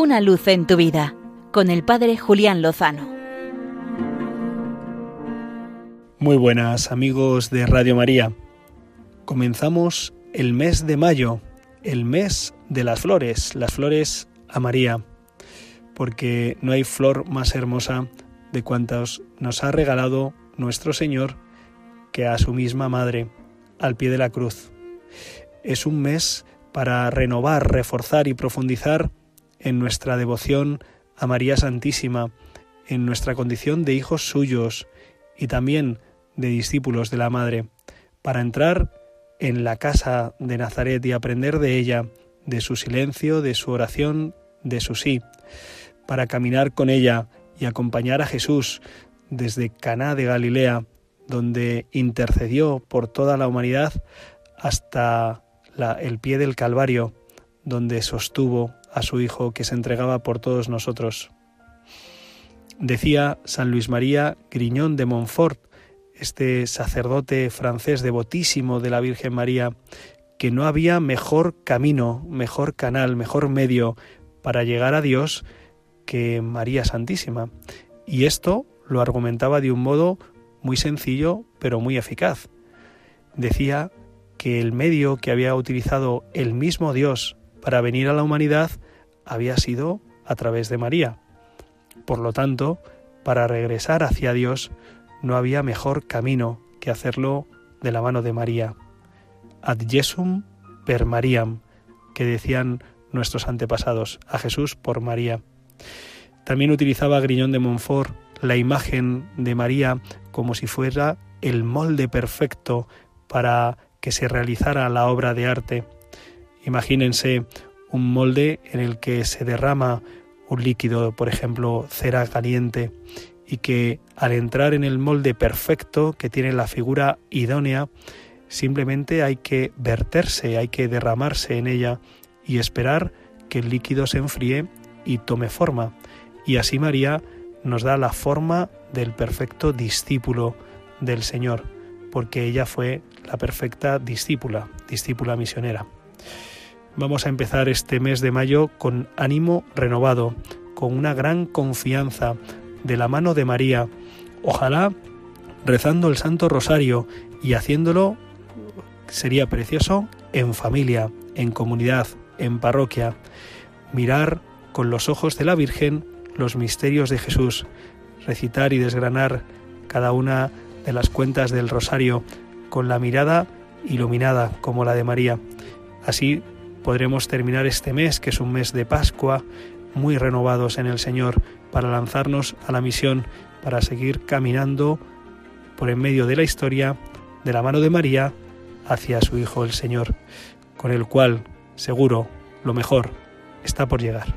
Una luz en tu vida con el Padre Julián Lozano. Muy buenas amigos de Radio María. Comenzamos el mes de mayo, el mes de las flores, las flores a María, porque no hay flor más hermosa de cuantas nos ha regalado nuestro Señor que a su misma Madre, al pie de la cruz. Es un mes para renovar, reforzar y profundizar en nuestra devoción a María Santísima, en nuestra condición de hijos suyos y también de discípulos de la Madre, para entrar en la casa de Nazaret y aprender de ella, de su silencio, de su oración, de su sí, para caminar con ella y acompañar a Jesús desde Caná de Galilea, donde intercedió por toda la humanidad, hasta el pie del Calvario, donde sostuvo a su Hijo que se entregaba por todos nosotros. Decía San Luis María Griñón de Montfort, este sacerdote francés devotísimo de la Virgen María, que no había mejor camino, mejor canal, mejor medio para llegar a Dios que María Santísima. Y esto lo argumentaba de un modo muy sencillo, pero muy eficaz. Decía que el medio que había utilizado el mismo Dios para venir a la humanidad había sido a través de María. Por lo tanto, para regresar hacia Dios no había mejor camino que hacerlo de la mano de María. Ad Jesum per Mariam, que decían nuestros antepasados, a Jesús por María. También utilizaba Griñón de Montfort la imagen de María como si fuera el molde perfecto para que se realizara la obra de arte. Imagínense un molde en el que se derrama un líquido, por ejemplo, cera caliente, y que al entrar en el molde perfecto, que tiene la figura idónea, simplemente hay que verterse, hay que derramarse en ella y esperar que el líquido se enfríe y tome forma. Y así María nos da la forma del perfecto discípulo del Señor, porque ella fue la perfecta discípula, discípula misionera. Vamos a empezar este mes de mayo con ánimo renovado, con una gran confianza de la mano de María. Ojalá rezando el Santo Rosario y haciéndolo sería precioso en familia, en comunidad, en parroquia. Mirar con los ojos de la Virgen los misterios de Jesús, recitar y desgranar cada una de las cuentas del rosario con la mirada iluminada como la de María. Así podremos terminar este mes, que es un mes de Pascua, muy renovados en el Señor, para lanzarnos a la misión, para seguir caminando por en medio de la historia, de la mano de María, hacia su Hijo el Señor, con el cual, seguro, lo mejor está por llegar.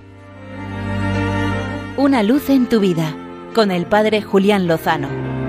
Una luz en tu vida, con el Padre Julián Lozano.